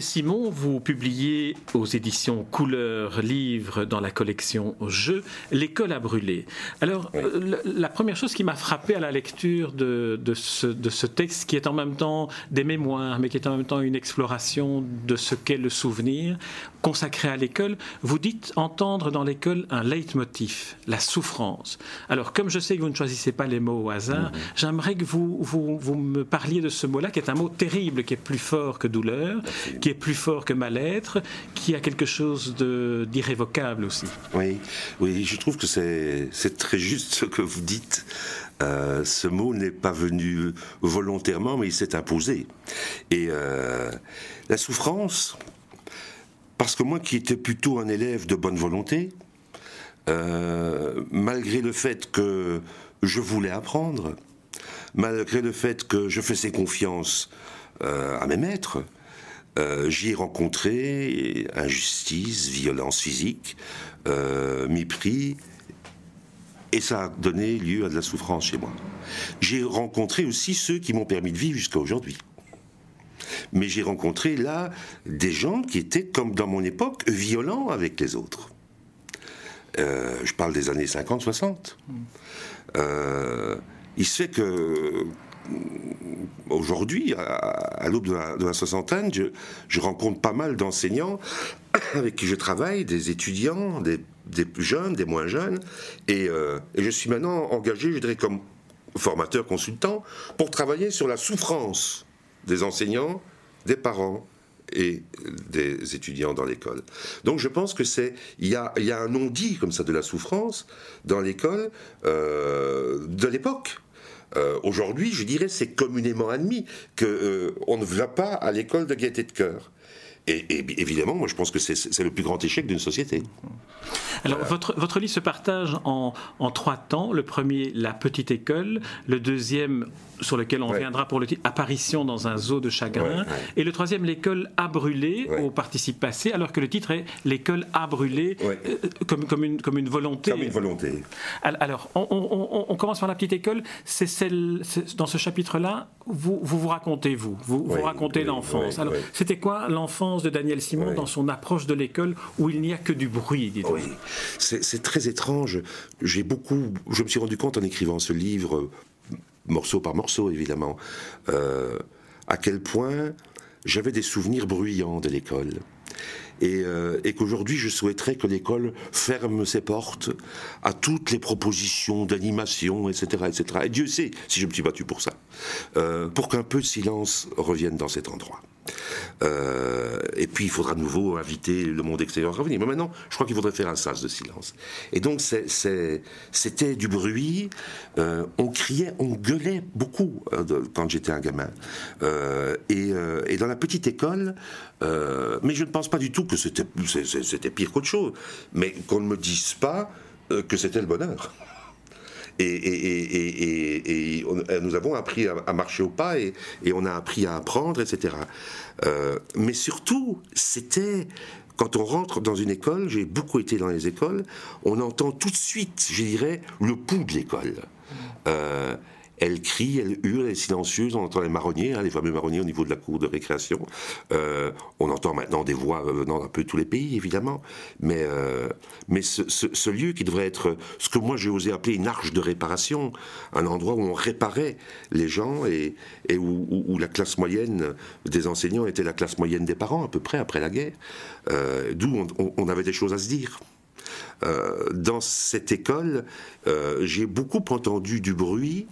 Simon, vous publiez aux éditions Couleurs Livres dans la collection Jeux L'école a brûlé. Alors, la première chose qui m'a frappé à la lecture de, ce, texte, qui est en même temps des mémoires, mais qui est en même temps une exploration de ce qu'est le souvenir, consacré à l'école, vous dites entendre dans l'école un leitmotiv, la souffrance. Alors, comme je sais que vous ne choisissez pas les mots au hasard, mhm. j'aimerais que vous, vous, me parliez de ce mot-là, qui est un mot terrible, qui est plus fort que douleur, qui est plus fort que mal-être, qui a quelque chose d'irrévocable aussi. Oui, oui, je trouve que c'est très juste ce que vous dites. Euh, ce mot n'est pas venu volontairement, mais il s'est imposé. Et euh, la souffrance, parce que moi qui étais plutôt un élève de bonne volonté, euh, malgré le fait que je voulais apprendre, malgré le fait que je faisais confiance à mes maîtres, j'y ai rencontré injustice, violence physique, mépris, et ça a donné lieu à de la souffrance chez moi. J'ai rencontré aussi ceux qui m'ont permis de vivre jusqu'à aujourd'hui mais j'ai rencontré là des gens qui étaient, comme dans mon époque, violents avec les autres. Euh, je parle des années 50-60. Euh, il se fait que euh, aujourd'hui, à, l'aube de la, soixantaine, je, rencontre pas mal d'enseignants avec qui je travaille, des étudiants, des, jeunes, des moins jeunes, et, et, je suis maintenant engagé, je dirais, comme formateur consultant, pour travailler sur la souffrance des enseignants, des parents et des étudiants dans l'école. Donc je pense que c'est il y a, y a un non-dit comme ça de la souffrance dans l'école euh, de l'époque. Euh, aujourd'hui, je dirais, c'est communément admis qu'on euh, ne va pas à l'école de gaieté de cœur. Et, évidemment, moi je pense que c'est le plus grand échec d'une société. Alors, votre, votre livre se partage en, en, trois temps. Le premier, la petite école. Le deuxième, sur lequel on reviendra pour le titre, apparition dans un zoo de chagrin. Et le troisième, l'école a brûlé au participe passé, alors que le titre est l'école a brûlé euh, comme, comme, une, comme une volonté. Comme une volonté. Alors, on, on, on commence par la petite école. C'est celle, dans ce chapitre-là, vous, vous, vous racontez, vous, vous, vous racontez l'enfance. Alors, c'était quoi l'enfance de Daniel Simon dans son approche de l'école où il n'y a que du bruit, Oui, c'est très étrange. J'ai beaucoup, je me suis rendu compte en écrivant ce livre, morceau par morceau évidemment, euh, à quel point j'avais des souvenirs bruyants de l'école. Euh, et, qu'aujourd'hui je souhaiterais que l'école ferme ses portes à toutes les propositions d'animation, etc., etc. Et Dieu sait si je me suis battu pour ça, euh, pour qu'un peu de silence revienne dans cet endroit. Euh, et puis il faudra de nouveau inviter le monde extérieur à revenir. Mais maintenant, je crois qu'il faudrait faire un sas de silence. Et donc c'était du bruit. on criait, on gueulait beaucoup quand j'étais un gamin. Et, et, dans la petite école, mais je ne pense pas du tout que c'était pire qu'autre chose, mais qu'on ne me dise pas euh, que c'était le bonheur. Et, nous avons appris à, marcher au pas et, on a appris à apprendre, etc. Euh, mais surtout, c'était quand on rentre dans une école, j'ai beaucoup été dans les écoles, on entend tout de suite, je dirais, le pouls de l'école. Euh, elle crie, elle hurle, elle est silencieuse. On entend les marronniers, hein, les fameux marronniers au niveau de la cour de récréation. Euh, on entend maintenant des voix venant d'un peu tous les pays, évidemment. Mais, euh, mais ce, lieu qui devrait être ce que moi j'ai osé appeler une arche de réparation, un endroit où on réparait les gens et, et où, la classe moyenne des enseignants était la classe moyenne des parents, à peu près après la guerre, euh, d'où on, avait des choses à se dire. Dans cette école, j'ai beaucoup entendu du bruit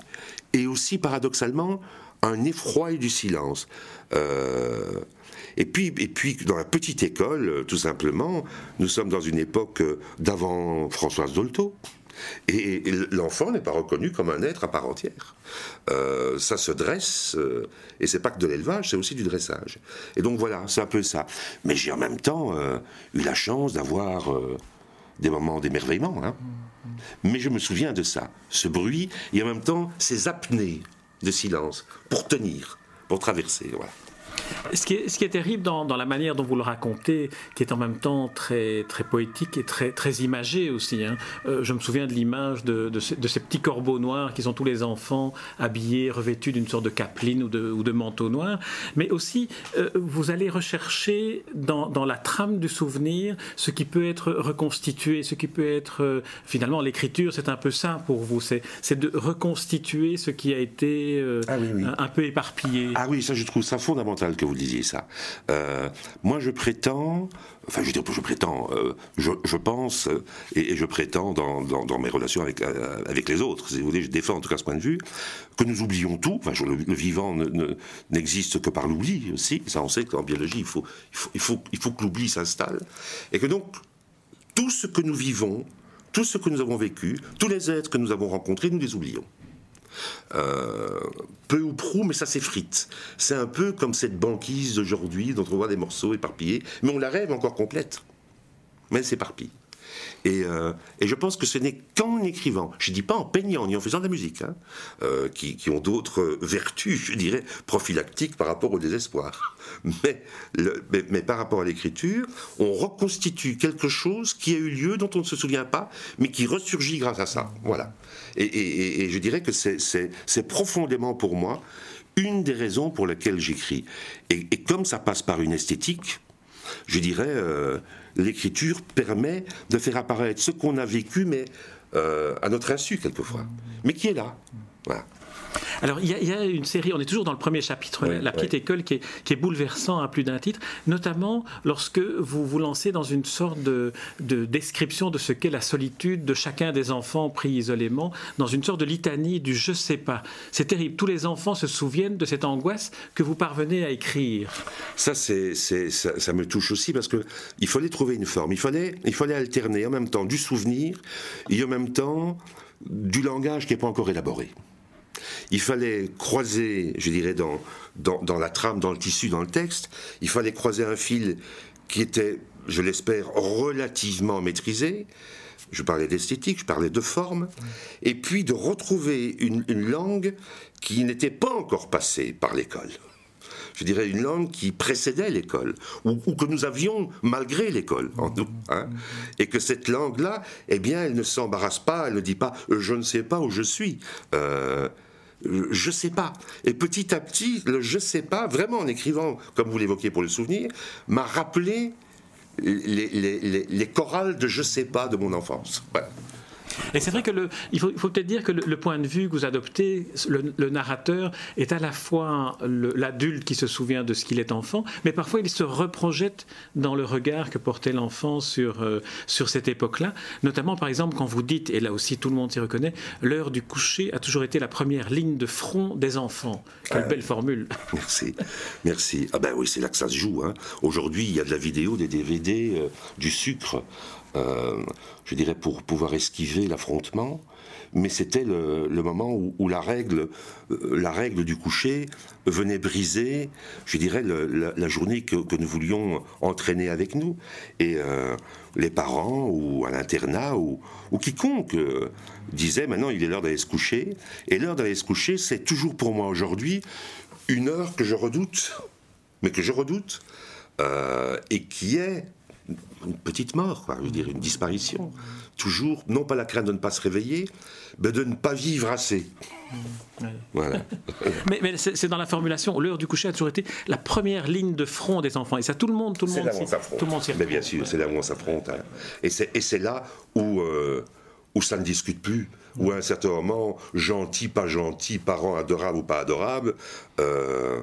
et aussi paradoxalement un effroi et du silence. Euh, et puis, et puis, dans la petite école, tout simplement, nous sommes dans une époque d'avant Françoise Dolto. Et, l'enfant n'est pas reconnu comme un être à part entière. Euh, ça se dresse, euh, et c'est pas que de l'élevage, c'est aussi du dressage. Et donc voilà, c'est un peu ça. Mais j'ai en même temps eu la chance d'avoir des moments d'émerveillement. Hein. Mais je me souviens de ça, ce bruit, et en même temps ces apnées de silence, pour tenir, pour traverser. Ce qui, est, ce qui est terrible dans, dans, la manière dont vous le racontez, qui est en même temps très, très poétique et très, très imagé aussi. Hein. Euh, je me souviens de l'image de, de, de, ces petits corbeaux noirs qui sont tous les enfants habillés, revêtus d'une sorte de capeline ou de, ou de manteau noir. Mais aussi, euh, vous allez rechercher dans, dans, la trame du souvenir ce qui peut être reconstitué, ce qui peut être... Euh, finalement, l'écriture, c'est un peu ça pour vous. C'est de reconstituer ce qui a été ah oui, oui. un peu éparpillé. Ah oui, ça, je trouve ça fondamental que vous disiez ça. Euh, moi, je prétends, enfin, je veux dire, je prétends, euh, je, pense, et, et, je prétends dans, mes relations avec, euh, avec les autres, si vous voulez, je défends en tout cas ce point de vue, que nous oublions tout. Enfin, le, vivant n'existe que par l'oubli aussi. Ça, on sait qu'en biologie, il faut, il faut, il faut que l'oubli s'installe. Et que donc, tout ce que nous vivons, tout ce que nous avons vécu, tous les êtres que nous avons rencontrés, nous les oublions. Euh, peu ou prou, mais ça s'effrite. C'est un peu comme cette banquise d'aujourd'hui dont on voit des morceaux éparpillés, mais on la rêve encore complète. Mais elle s'éparpille. Et, euh, et, je pense que ce n'est qu'en écrivant, je ne dis pas en peignant ni en faisant de la musique, hein, euh, qui, ont d'autres vertus, je dirais, prophylactiques par rapport au désespoir. Mais, par rapport à l'écriture, on reconstitue quelque chose qui a eu lieu, dont on ne se souvient pas, mais qui ressurgit grâce à ça. Voilà. Et je dirais que c'est profondément pour moi une des raisons pour lesquelles j'écris. Et, comme ça passe par une esthétique, je dirais, euh, l'écriture permet de faire apparaître ce qu'on a vécu, mais euh, à notre insu quelquefois, mais qui est là? Alors, il y, y, a une série, on est toujours dans le premier chapitre, oui, La Petite oui. École, qui est, qui est, bouleversant à plus d'un titre, notamment lorsque vous vous lancez dans une sorte de, de description de ce qu'est la solitude de chacun des enfants pris isolément, dans une sorte de litanie du je sais pas. C'est terrible. Tous les enfants se souviennent de cette angoisse que vous parvenez à écrire. Ça, c'est, ça, ça, me touche aussi parce qu'il fallait trouver une forme. Il fallait, il fallait alterner en même temps du souvenir et en même temps du langage qui n'est pas encore élaboré il fallait croiser, je dirais, dans, dans, la trame, dans le tissu, dans le texte, il fallait croiser un fil qui était, je l'espère, relativement maîtrisé. Je parlais d'esthétique, je parlais de forme, et puis de retrouver une, langue qui n'était pas encore passée par l'école je dirais, une langue qui précédait l'école, ou, que nous avions malgré l'école en nous. Hein, et que cette langue-là, eh bien, elle ne s'embarrasse pas, elle ne dit pas je ne sais pas où je suis. Euh, je sais pas. Et petit à petit, le je sais pas, vraiment en écrivant, comme vous l'évoquiez pour le souvenir, m'a rappelé les, les, les, les, chorales de je sais pas de mon enfance. Et c'est vrai que le, il faut, faut peut-être dire que le, le, point de vue que vous adoptez, le, le narrateur est à la fois l'adulte qui se souvient de ce qu'il est enfant, mais parfois il se reprojette dans le regard que portait l'enfant sur, euh, sur cette époque-là. Notamment, par exemple, quand vous dites, et là aussi tout le monde s'y reconnaît, l'heure du coucher a toujours été la première ligne de front des enfants. Quelle euh, belle formule. Merci. Merci. Ah ben oui, c'est là que ça se joue. Hein. Aujourd'hui, il y a de la vidéo, des DVD, euh, du sucre euh, je dirais, pour pouvoir esquiver l'affrontement. Mais c'était le, moment où, la règle, euh, la règle du coucher venait briser, je dirais, la, journée que, nous voulions entraîner avec nous. Et euh, les parents ou à l'internat ou, ou, quiconque disait maintenant il est l'heure d'aller se coucher. Et l'heure d'aller se coucher, c'est toujours pour moi aujourd'hui une heure que je redoute, mais que je redoute, et qui est une petite mort, quoi, je veux dire, une disparition. Toujours, non pas la crainte de ne pas se réveiller, mais de ne pas vivre assez. Ouais. Voilà. mais, mais c'est dans la formulation, l'heure du coucher a toujours été la première ligne de front des enfants. Et ça, tout le monde, tout le monde, tout le monde s'y Mais bien sûr, c'est là où on s'affronte. Hein. Et c'est là où, euh, où ça ne discute plus. Où à un certain moment, gentil, pas gentil, parent adorable ou pas adorable, euh,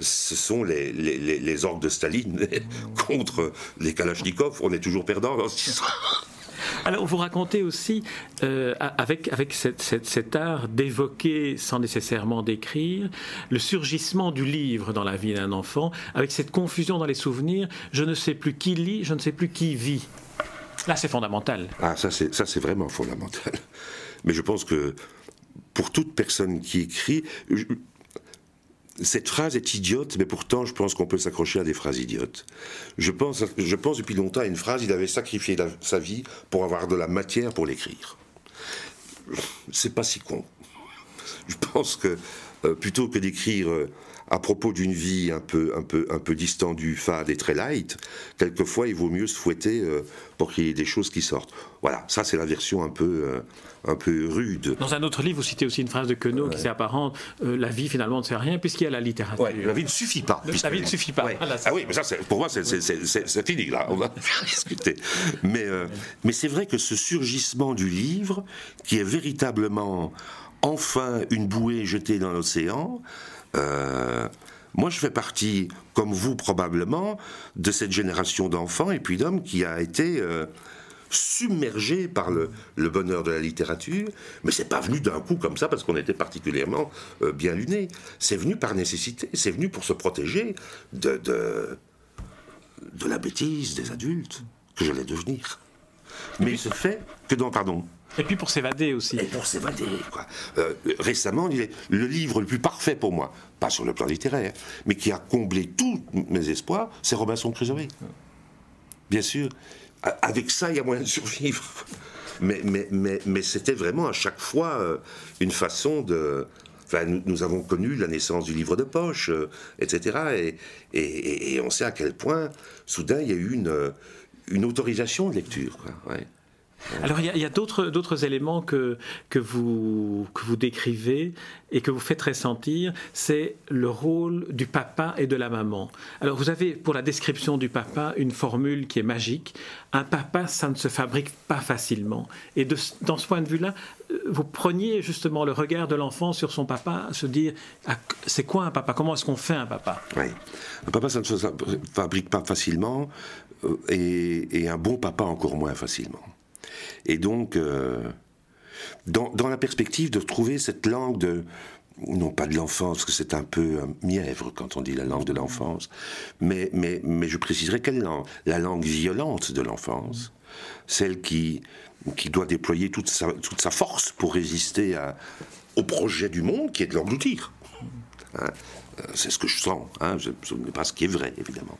ce sont les, les, les, les orques de Staline contre les Kalachnikov. On est toujours perdant dans cette histoire. Alors, vous racontez aussi, euh, avec, avec cette, cette, cet art d'évoquer, sans nécessairement d'écrire, le surgissement du livre dans la vie d'un enfant, avec cette confusion dans les souvenirs, je ne sais plus qui lit, je ne sais plus qui vit. Là, c'est fondamental. Ah, ça, c'est vraiment fondamental. Mais je pense que pour toute personne qui écrit, je, cette phrase est idiote, mais pourtant, je pense qu'on peut s'accrocher à des phrases idiotes. Je pense, je pense depuis longtemps à une phrase, il avait sacrifié sa vie pour avoir de la matière pour l'écrire. C'est pas si con. Je pense que euh, plutôt que d'écrire euh, à propos d'une vie un peu, un, peu, un peu distendue, fade et très light, quelquefois il vaut mieux se fouetter euh, pour qu'il y ait des choses qui sortent. Voilà, ça c'est la version un peu, euh, un peu rude. Dans un autre livre, vous citez aussi une phrase de Queneau qui s'apparente euh, La vie finalement ne sert à rien puisqu'il y a la littérature. la vie ne suffit pas. La vie ne suffit pas. ah oui, mais ça pour moi c'est fini là, on va discuter. Mais, mais c'est vrai que ce surgissement du livre, qui est véritablement enfin une bouée jetée dans l'océan, euh, moi, je fais partie, comme vous probablement, de cette génération d'enfants et puis d'hommes qui a été euh, submergé par le, bonheur de la littérature. Mais c'est pas venu d'un coup comme ça parce qu'on était particulièrement euh, bien lunés. C'est venu par nécessité. C'est venu pour se protéger de, de, la bêtise des adultes que j'allais devenir. Mais ce fait que dans, pardon, et puis pour s'évader aussi. Et pour s'évader, quoi. Euh, récemment, il est le livre le plus parfait pour moi, pas sur le plan littéraire, mais qui a comblé tous mes espoirs, c'est Robinson Crusoe. Bien sûr. Avec ça, il y a moyen de survivre. Mais, mais, mais, mais c'était vraiment à chaque fois euh, une façon de. Enfin, nous, avons connu la naissance du livre de poche, euh, etc. Et, et, on sait à quel point, soudain, il y a eu une, une autorisation de lecture. Quoi. Ouais. Alors il y a, d'autres éléments que, vous, décrivez et que vous faites ressentir, c'est le rôle du papa et de la maman. Alors vous avez pour la description du papa une formule qui est magique. Un papa, ça ne se fabrique pas facilement. Et dans ce point de vue-là, vous preniez justement le regard de l'enfant sur son papa, se dire ah, c'est quoi un papa? Comment est-ce qu'on fait un papa? Oui, un papa, ça ne se fabrique pas facilement euh, et un bon papa encore moins facilement. Et donc, euh, dans, la perspective de trouver cette langue de, non pas de l'enfance, parce que c'est un peu mièvre quand on dit la langue de l'enfance, mais, mais, mais je préciserai quelle langue La langue violente de l'enfance, celle qui, qui doit déployer toute sa, toute sa force pour résister à, au projet du monde qui est de l'engloutir. Hein, euh, c'est ce que je sens, hein, ce n'est pas ce qui est vrai, évidemment.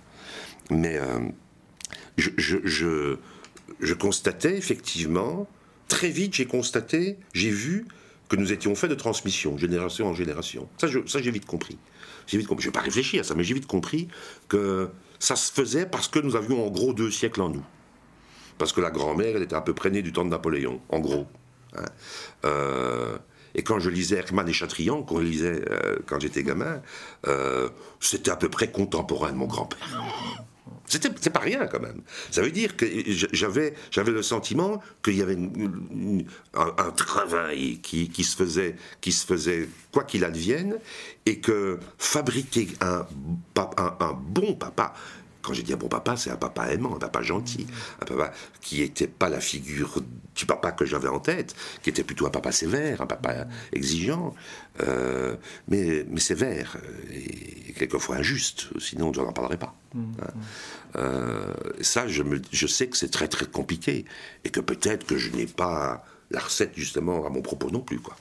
Mais euh, je, je je constatais effectivement, très vite j'ai constaté, j'ai vu que nous étions faits de transmission, génération en génération. Ça, j'ai vite compris. J'ai vite compris. Je n'ai pas réfléchi à ça, mais j'ai vite compris que ça se faisait parce que nous avions en gros deux siècles en nous. Parce que la grand-mère, elle était à peu près née du temps de Napoléon, en gros. Hein. Euh, et quand je lisais Hermann et Chatrian, qu'on lisait euh, quand j'étais gamin, euh, c'était à peu près contemporain de mon grand-père. C'est pas rien quand même. Ça veut dire que j'avais le sentiment qu'il y avait un, travail qui, qui, se faisait qui se faisait quoi qu'il advienne et que fabriquer un, un bon papa quand j'ai dit un bon papa, c'est un papa aimant, un papa gentil, un papa qui n'était pas la figure du papa que j'avais en tête, qui était plutôt un papa sévère, un papa exigeant, euh, mais, mais sévère et quelquefois injuste, sinon je n'en parlerai pas. Mmh, hein. mmh. Euh, ça, je, me, je sais que c'est très très compliqué et que peut-être que je n'ai pas la recette justement à mon propos non plus. Quoi.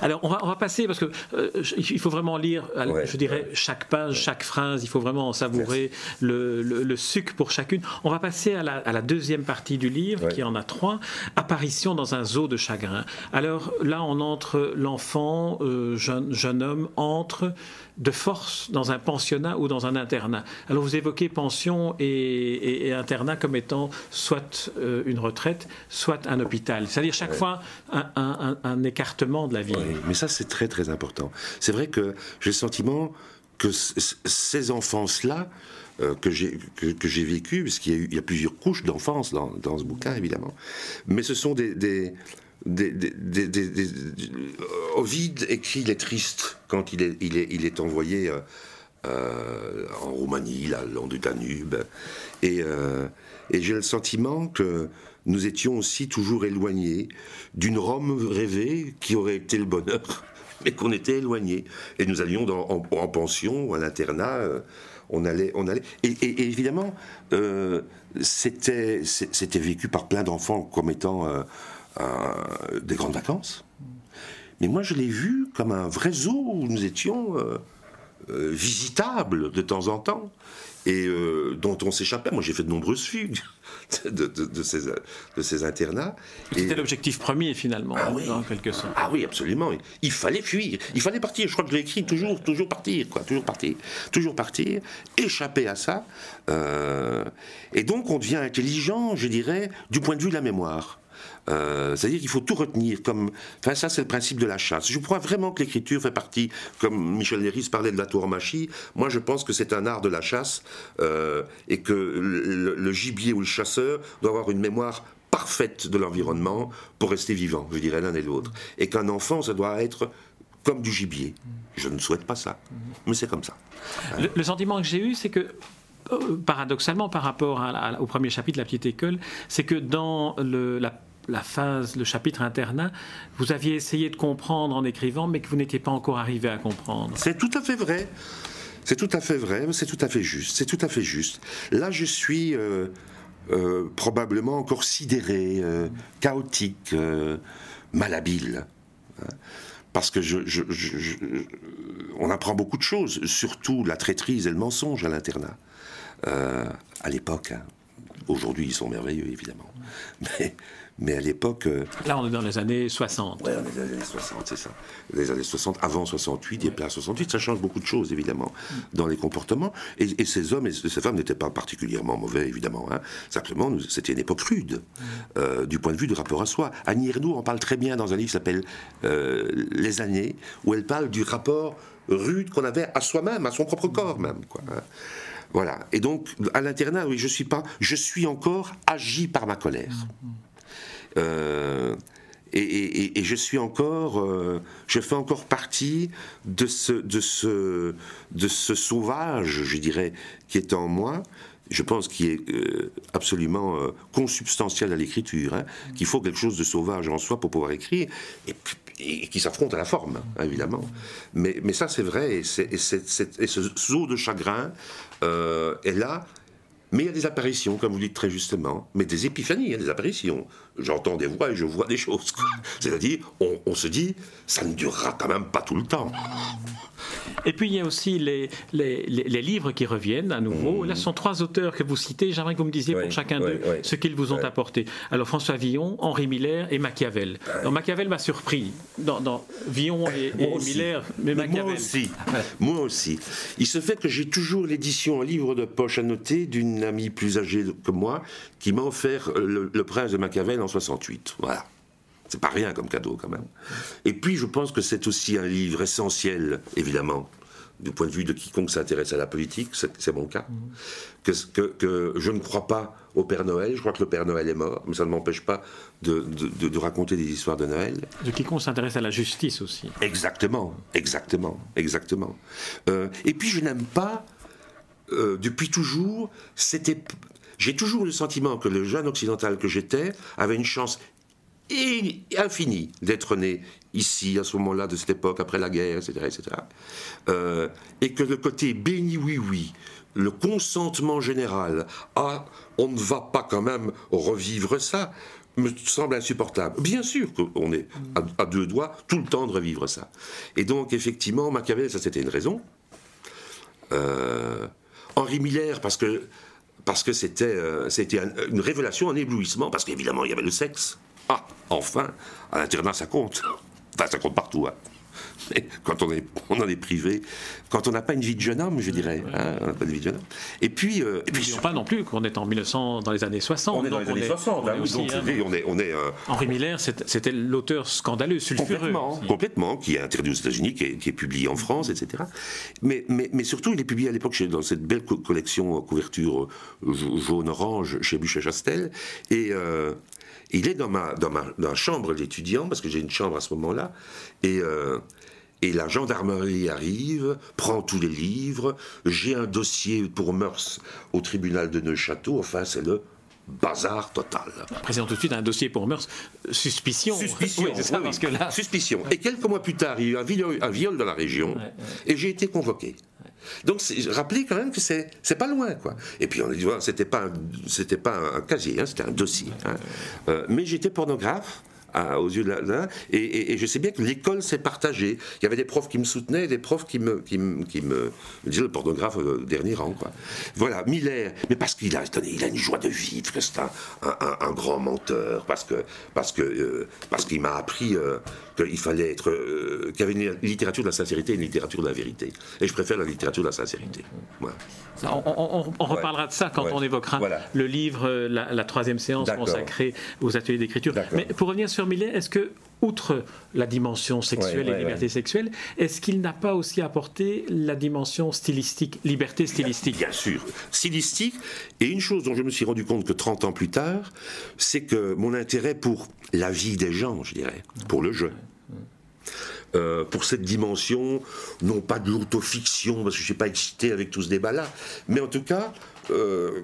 Alors on va, on va passer parce que euh, il faut vraiment lire, je dirais, chaque page, chaque phrase, il faut vraiment savourer le, le, sucre pour chacune. On va passer à la, à la deuxième partie du livre, qui en a trois, apparition dans un zoo de chagrin. Alors là, on entre, l'enfant, euh, jeune, jeune homme, entre de force dans un pensionnat ou dans un internat. Alors vous évoquez pension et, internat comme étant soit une retraite, soit un hôpital. C'est-à-dire chaque fois un, écartement de la vie. mais ça c'est très très important. C'est vrai que j'ai le sentiment que ces enfances-là, euh, que j'ai que, j'ai vécu, parce qu'il y, a plusieurs couches d'enfance dans, dans, ce bouquin évidemment, mais ce sont des, des des, Ovide écrit Il est triste quand il est, il est, il est envoyé euh, euh, en Roumanie, là, le long du Danube. Et, j'ai le sentiment que nous étions aussi toujours éloignés d'une Rome rêvée qui aurait été le bonheur, mais qu'on était éloignés. Et nous allions en, pension à l'internat. Euh, on allait, on allait. Et, évidemment, euh, c'était, c'était vécu par plein d'enfants comme étant euh, des grandes vacances. Mais moi, je l'ai vu comme un vrai zoo où nous étions visitables de temps en temps et euh, dont on s'échappait. Moi, j'ai fait de nombreuses fugues de, de, ces, de ces, internats. C'était l'objectif premier, finalement, ah en quelque sorte. Ah oui, absolument. Il fallait fuir, il fallait partir. Je crois que je l'ai écrit toujours, toujours partir, quoi, toujours partir, toujours partir, échapper à ça. Euh, et donc, on devient intelligent, je dirais, du point de vue de la mémoire. Euh, c'est-à-dire qu'il faut tout retenir. Comme, enfin, ça, c'est le principe de la chasse. Je crois vraiment que l'écriture fait partie, comme Michel Léris parlait de la tauromachie, moi je pense que c'est un art de la chasse euh, et que le, gibier ou le chasseur doit avoir une mémoire parfaite de l'environnement pour rester vivant, je dirais l'un et l'autre. Et qu'un enfant, ça doit être comme du gibier. Je ne souhaite pas ça, mais c'est comme ça. Le, sentiment que j'ai eu, c'est que euh, paradoxalement par rapport au premier chapitre de la petite école, c'est que dans le, la la phase, le chapitre internat, vous aviez essayé de comprendre en écrivant, mais que vous n'étiez pas encore arrivé à comprendre. C'est tout à fait vrai. C'est tout à fait vrai, c'est tout à fait juste. C'est tout à fait juste. Là, je suis euh, euh, probablement encore sidéré, euh, chaotique, malhabile. Parce que je, on apprend beaucoup de choses, surtout la traîtrise et le mensonge à l'internat. à l'époque, hein. aujourd'hui ils sont merveilleux évidemment, mais mais à l'époque. Euh, Là, on est dans les années 60. Oui, dans les années 60, c'est ça. Les années 60, avant 68, et puis 68, ça change beaucoup de choses, évidemment, dans les comportements. Et, ces hommes et ces femmes n'étaient pas particulièrement mauvais, évidemment. Hein. Simplement, c'était une époque rude, euh, du point de vue du rapport à soi. Annie Ernaux en parle très bien dans un livre qui s'appelle euh, Les années, où elle parle du rapport rude qu'on avait à soi-même, à son propre corps même. Quoi, hein. Voilà. Et donc, à l'internat, oui, je suis pas, je suis encore agi par ma colère. Euh, et, je suis encore, euh, je fais encore partie de ce, de ce, de ce sauvage, je dirais, qui est en moi. Je pense qu'il est euh, absolument consubstantiel à l'écriture, hein, qu'il faut quelque chose de sauvage en soi pour pouvoir écrire, et, qui s'affronte à la forme, hein, évidemment. Mais, mais ça, c'est vrai, et, ce zoo de chagrin est là mais il y a des apparitions, comme vous dites très justement, mais des épiphanies, il y a des apparitions. J'entends des voix et je vois des choses. C'est-à-dire, on, on, se dit, ça ne durera quand même pas tout le temps. Et puis il y a aussi les, les, les, livres qui reviennent à nouveau. Mmh. Là, ce sont trois auteurs que vous citez. J'aimerais que vous me disiez pour chacun d'eux ce qu'ils vous ont apporté. Alors François Villon, Henri Miller et Machiavel. Alors Machiavel m'a surpris dans, dans Villon et, Miller, mais Machiavel. Moi aussi. Moi aussi. Il se fait que j'ai toujours l'édition en livre de poche à noter d'une amie plus âgée que moi qui m'a offert le, le Prince de Machiavel en 68. Voilà. C'est pas rien comme cadeau quand même. Et puis je pense que c'est aussi un livre essentiel, évidemment, du point de vue de quiconque s'intéresse à la politique, c'est mon cas, que, que, je ne crois pas au Père Noël, je crois que le Père Noël est mort, mais ça ne m'empêche pas de, de, raconter des histoires de Noël. De quiconque s'intéresse à la justice aussi. Exactement, exactement, exactement. Euh, et puis je n'aime pas, euh, depuis toujours, c'était... J'ai toujours le sentiment que le jeune occidental que j'étais avait une chance et infini d'être né ici, à ce moment-là, de cette époque, après la guerre, etc. etc. Euh, et que le côté béni oui-oui, le consentement général, ah, on ne va pas quand même revivre ça, me semble insupportable. Bien sûr qu'on est à, deux doigts tout le temps de revivre ça. Et donc, effectivement, Machiavel, ça c'était une raison. Euh, Henri Miller, parce que parce que c'était euh, une révélation, un éblouissement, parce qu'évidemment, il y avait le sexe. Ah, enfin, à l'internat, ça compte. Enfin, ça compte partout. Hein. quand on, est, on en est privé, quand on n'a pas une vie de jeune homme, je dirais. Hein, on n'a pas de vie de jeune homme. Et puis. Euh, et puis pas non plus qu'on est en 1900, dans les années 60. On est dans les années 60. Hein, on est, on est, euh, Henri Miller, c'était l'auteur scandaleux, sulfureux. Complètement, complètement, qui est interdit aux États-Unis, qui, est publié en France, etc. Mais, mais, mais surtout, il est publié à l'époque dans cette belle collection couverture euh, jaune-orange chez Buchet-Chastel. Et. Il est dans ma, dans ma, dans chambre d'étudiant, parce que j'ai une chambre à ce moment-là, et, euh, et la gendarmerie arrive, prend tous les livres, j'ai un dossier pour mœurs au tribunal de Neuchâteau, enfin c'est le bazar total. Présente tout de suite un dossier pour mœurs, suspicion. Suspicion, oui, ça, Parce que là... Suspicion. Et quelques mois plus tard, il y a eu un viol, un viol dans la région, et j'ai été convoqué. Donc, rappelez quand même que c'est, c'est pas loin, quoi. Et puis, on dit, c'était pas, c'était pas un casier, hein, c'était un dossier. Hein. Euh, mais j'étais pornographe aux yeux de la. et, je sais bien que l'école s'est partagée. Il y avait des profs qui me soutenaient et des profs qui me, qui me, qui me, disaient le pornographe euh, dernier rang. Quoi. Voilà, Miller, mais parce qu'il a, il a une joie de vivre, que c'est un, un, grand menteur, parce que parce que euh, parce qu'il m'a appris euh, qu'il fallait être, qu'il y avait une littérature de la sincérité et une littérature de la vérité. Et je préfère la littérature de la sincérité. Voilà. On, reparlera de ça quand on évoquera le livre, la, troisième séance consacrée aux ateliers d'écriture. Mais pour revenir sur Millet, est-ce que, outre la dimension sexuelle et liberté sexuelle, est-ce qu'il n'a pas aussi apporté la dimension stylistique, liberté stylistique? Bien sûr, stylistique. Et une chose dont je me suis rendu compte que 30 ans plus tard, c'est que mon intérêt pour la vie des gens, je dirais, pour le jeu, euh, pour cette dimension, non pas de l'autofiction, parce que je ne suis pas excité avec tout ce débat-là, mais en tout cas, euh,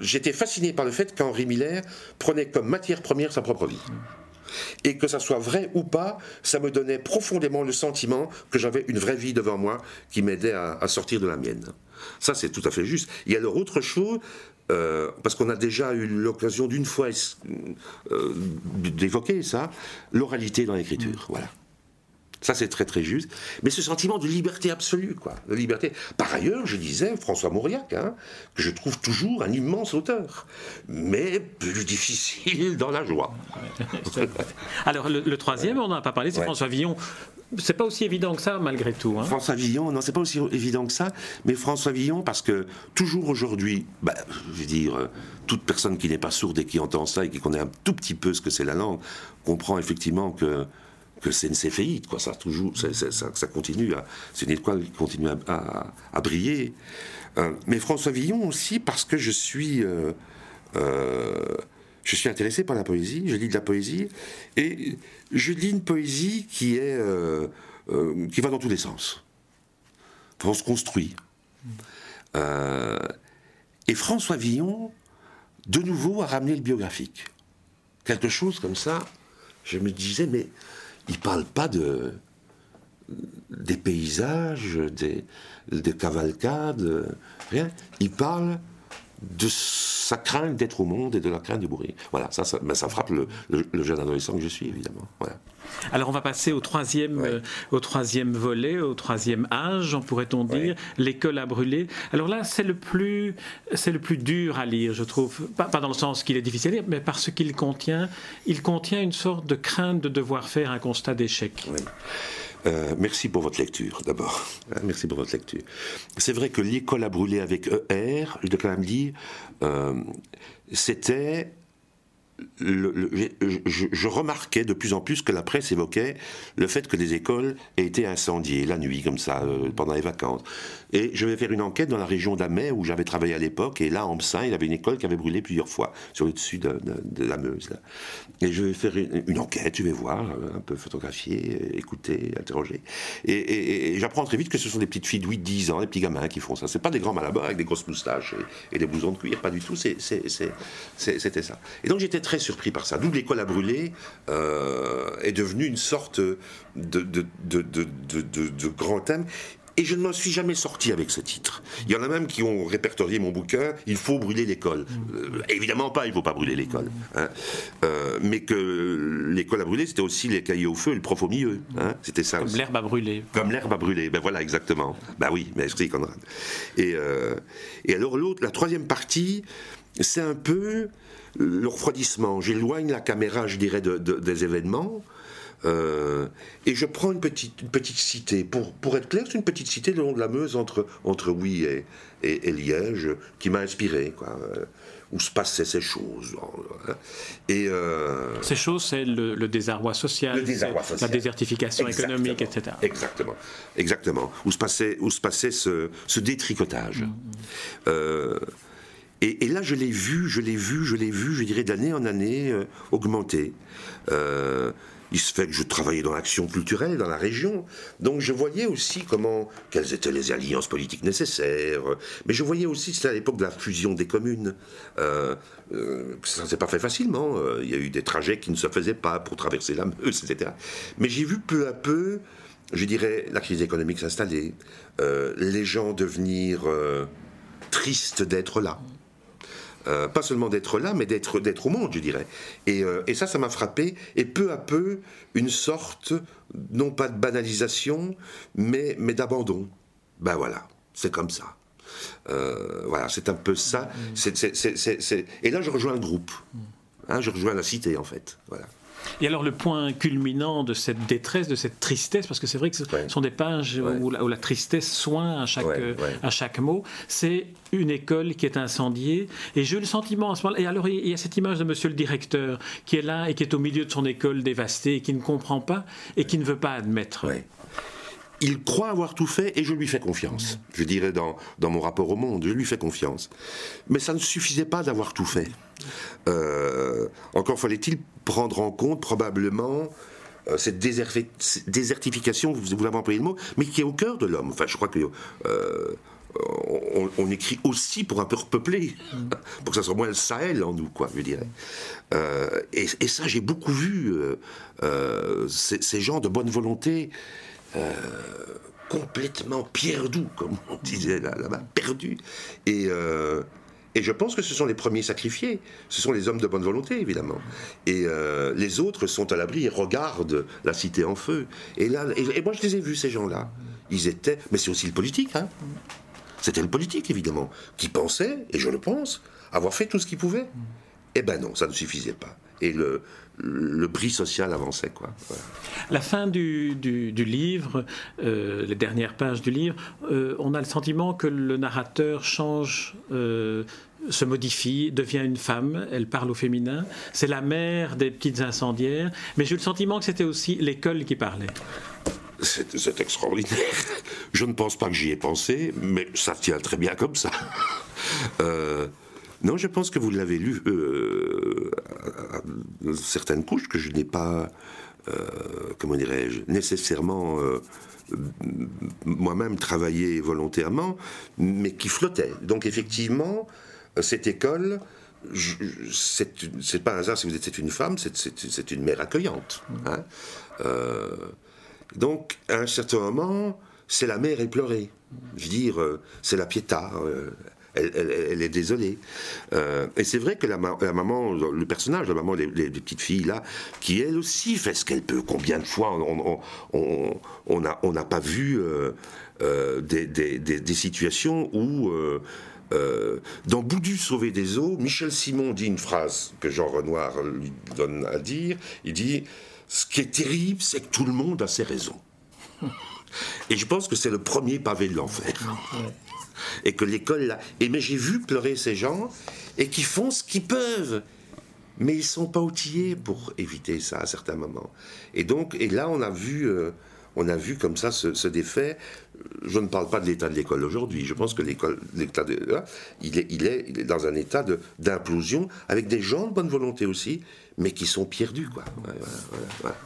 j'étais fasciné par le fait qu'Henri Miller prenait comme matière première sa propre vie. Et que ça soit vrai ou pas, ça me donnait profondément le sentiment que j'avais une vraie vie devant moi qui m'aidait à, sortir de la mienne. Ça, c'est tout à fait juste. Il y a alors autre chose, euh, parce qu'on a déjà eu l'occasion d'une fois d'évoquer ça, l'oralité dans l'écriture. Voilà. Ça, c'est très très juste. Mais ce sentiment de liberté absolue, quoi. De liberté. Par ailleurs, je disais, François Mauriac, hein, que je trouve toujours un immense auteur, mais plus difficile dans la joie. Alors, le, troisième, on n'en a pas parlé, c'est François Villon. C'est pas aussi évident que ça, malgré tout. Hein. François Villon, non, c'est pas aussi évident que ça, mais François Villon, parce que toujours aujourd'hui, bah, je veux dire, toute personne qui n'est pas sourde et qui entend ça et qui connaît un tout petit peu ce que c'est la langue, comprend effectivement que que c'est une céphéite, quoi. Ça toujours, ça, continue à, c'est une étoile qui continue à, briller. Euh, mais François Villon aussi parce que je suis, euh, euh, je suis intéressé par la poésie. Je lis de la poésie et je lis une poésie qui est, qui va dans tous les sens. on se construit. et François Villon, de nouveau, a ramené le biographique. Quelque chose comme ça. Je me disais, mais il parle pas de des paysages, des, des cavalcades, rien. Il parle de sa crainte d'être au monde et de la crainte de mourir. Voilà, ça, ça, ben, ça frappe le, jeune adolescent que je suis, évidemment. Alors on va passer au troisième, euh, au troisième volet, au troisième âge, pourrait-on dire, l'école a brûlé. Alors là, c'est le plus, c'est le plus dur à lire, je trouve. Pas, pas dans le sens qu'il est difficile à lire, mais parce qu'il contient, il contient une sorte de crainte de devoir faire un constat d'échec. Euh, merci pour votre lecture, d'abord. Hein, merci pour votre lecture. C'est vrai que l'école a brûlé avec ER, je dois quand même dire, euh, c'était je, remarquais de plus en plus que la presse évoquait le fait que les écoles aient été incendiées la nuit, comme ça, euh, pendant les vacances. Et je vais faire une enquête dans la région d'Amay, où j'avais travaillé à l'époque, et là, en Bessin, il y avait une école qui avait brûlé plusieurs fois, sur le dessus de, la Meuse. Et je vais faire une, enquête, je vais voir, un peu photographier, écouter, interroger. Et, j'apprends très vite que ce sont des petites filles de 8-10 ans, des petits gamins qui font ça. C'est pas des grands malabars avec des grosses moustaches et, des blousons de cuir, pas du tout, c'était ça. Et donc j'étais très surpris par ça. D'où l'école à brûler euh, est devenue une sorte de, de, de, grand thème. Et je ne m'en suis jamais sorti avec ce titre. Il y en a même qui ont répertorié mon bouquin Il faut brûler l'école. Euh, évidemment pas, il ne faut pas brûler l'école. Hein. Euh, mais que l'école a brûlé, c'était aussi les cahiers au feu et le prof au milieu. Hein. C'était ça. Comme l'herbe a brûlé. Comme l'herbe a brûlé. Ben voilà, exactement. Ben oui, merci Conrad. Et, et alors l'autre, la troisième partie, c'est un peu le refroidissement. J'éloigne la caméra, je dirais, des événements. Euh, et je prends une petite, petite cité. Pour, pour être clair, c'est une petite cité le long de la Meuse entre, entre Oui et, et, Liège qui m'a inspiré, quoi, euh, où se passaient ces choses. Hein. Et, euh, ces choses, c'est le, désarroi social, la désertification économique, etc. Exactement, exactement. Où se passait, où se passait ce, ce détricotage. Mmh, mmh. Et, là, je l'ai vu, je l'ai vu, je l'ai vu, je dirais d'année en année euh, augmenter. Euh, il se fait que je travaillais dans l'action culturelle dans la région, donc je voyais aussi comment, quelles étaient les alliances politiques nécessaires, mais je voyais aussi, c'était à l'époque de la fusion des communes, euh, ça ne s'est pas fait facilement, il y a eu des trajets qui ne se faisaient pas pour traverser la Meuse, etc. Mais j'ai vu peu à peu, je dirais, la crise économique s'installer, les gens devenir tristes d'être là. Euh, pas seulement d'être là, mais d'être d'être au monde, je dirais. Et, euh, et ça, ça m'a frappé. Et peu à peu, une sorte, non pas de banalisation, mais, mais d'abandon. Ben voilà, c'est comme ça. Euh, voilà, c'est un peu ça. C'est- c'est- c'est- c'est- c'est- Et là, je rejoins le groupe. Hein, je rejoins la cité, en fait. Voilà. Et alors le point culminant de cette détresse, de cette tristesse, parce que c'est vrai que ce Ouais. sont des pages Ouais. où, la, où la tristesse soint à chaque, euh, ouais. à chaque mot, c'est une école qui est incendiée. Et j'ai eu le sentiment à ce moment-là, et alors il y a cette image de monsieur le directeur qui est là et qui est au milieu de son école dévastée et qui ne comprend pas et qui ne veut pas admettre. Il croit avoir tout fait et je lui fais confiance. Je dirais dans, dans mon rapport au monde, je lui fais confiance. Mais ça ne suffisait pas d'avoir tout fait. Euh, encore fallait-il prendre en compte probablement euh, cette désertification, vous, vous l'avez employé le mot, mais qui est au cœur de l'homme. Enfin, je crois que euh, on, on écrit aussi pour un peu repeupler, pour que ça soit moins le Sahel en nous, quoi, je dirais. Euh, et, et ça, j'ai beaucoup vu euh, ces, ces gens de bonne volonté euh, complètement perdus, comme on disait là- là-bas, perdus. Et, euh, et je pense que ce sont les premiers sacrifiés. Ce sont les hommes de bonne volonté, évidemment. Et euh, les autres sont à l'abri et regardent la cité en feu. Et là, et, et moi, je les ai vus, ces gens-là. Ils étaient. Mais c'est aussi le politique, hein. C'était le politique, évidemment, qui pensait, et je le pense, avoir fait tout ce qu'il pouvait. Eh ben non, ça ne suffisait pas. Et le, le bris social avançait, quoi. Voilà. La fin du, du- du livre, euh, les dernières pages du livre, euh, on a le sentiment que le narrateur change, euh, se modifie, devient une femme, elle parle au féminin. C'est la mère des petites incendiaires, mais j'ai eu le sentiment que c'était aussi l'école qui parlait. C'est c'est extraordinaire. Je ne pense pas que j'y ai pensé, mais ça tient très bien comme ça. Euh, non, je pense que vous l'avez lu euh, à- à certaines couches que je n'ai pas, euh, comment dirais-je, nécessairement euh, moi-même travaillé volontairement, mais qui flottait. Donc effectivement, cette école, c'est pas un hasard si vous êtes c'est une femme, c'est- une mère accueillante. hein. Euh, donc, à un certain moment, c'est la mère éplorée. Je veux dire, euh, c'est la piéta. euh, elle, est désolée. Euh, et c'est vrai que la, ma- la maman, le personnage, la maman des, petites filles là, qui elle aussi fait ce qu'elle peut. Combien de fois on n'a pas vu euh, euh, des, situations où dans Boudu sauver des eaux, Michel Simon dit une phrase que Jean Renoir lui donne à dire. Il dit Ce qui est terrible, c'est que tout le monde a ses raisons. Et je pense que c'est le premier pavé de l'enfer. Et que l'école là. Mais j'ai vu pleurer ces gens et qui font ce qu'ils peuvent. Mais ils sont pas outillés pour éviter ça à certains moments. Et donc, et là, on a vu, euh, on a vu comme ça ce, défait. Je ne parle pas de l'état de l'école aujourd'hui. Je pense que l'école, l'état de, là, il est, il est, dans un état de, d'implosion avec des gens de bonne volonté aussi, mais qui sont perdus, quoi. Voilà, voilà, voilà.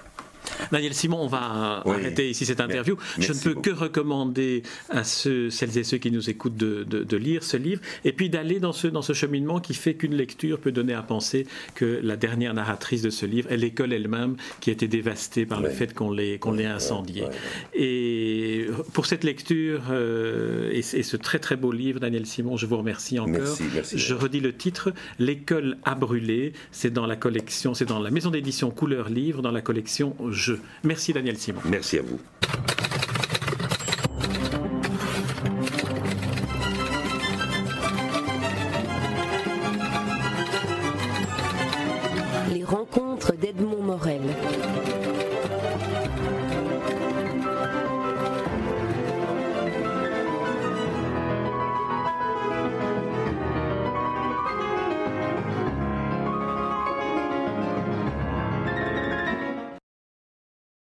Daniel Simon, on va Oui. arrêter ici cette interview. Je ne peux que recommander à ceux, celles et ceux qui nous écoutent de, de- de lire ce livre et puis d'aller dans ce, dans ce cheminement qui fait qu'une lecture peut donner à penser que la dernière narratrice de ce livre est l'école elle-même qui a été dévastée par le fait qu'on l'ait qu'on incendiée. Et pour cette lecture euh, et, ce- et ce très très beau livre, Daniel Simon, je vous remercie encore. Merci, merci. Je redis le titre, L'école a brûlé. C'est dans la collection, c'est dans la maison d'édition Couleur Livre, dans la collection Merci Daniel Simon. Merci à vous.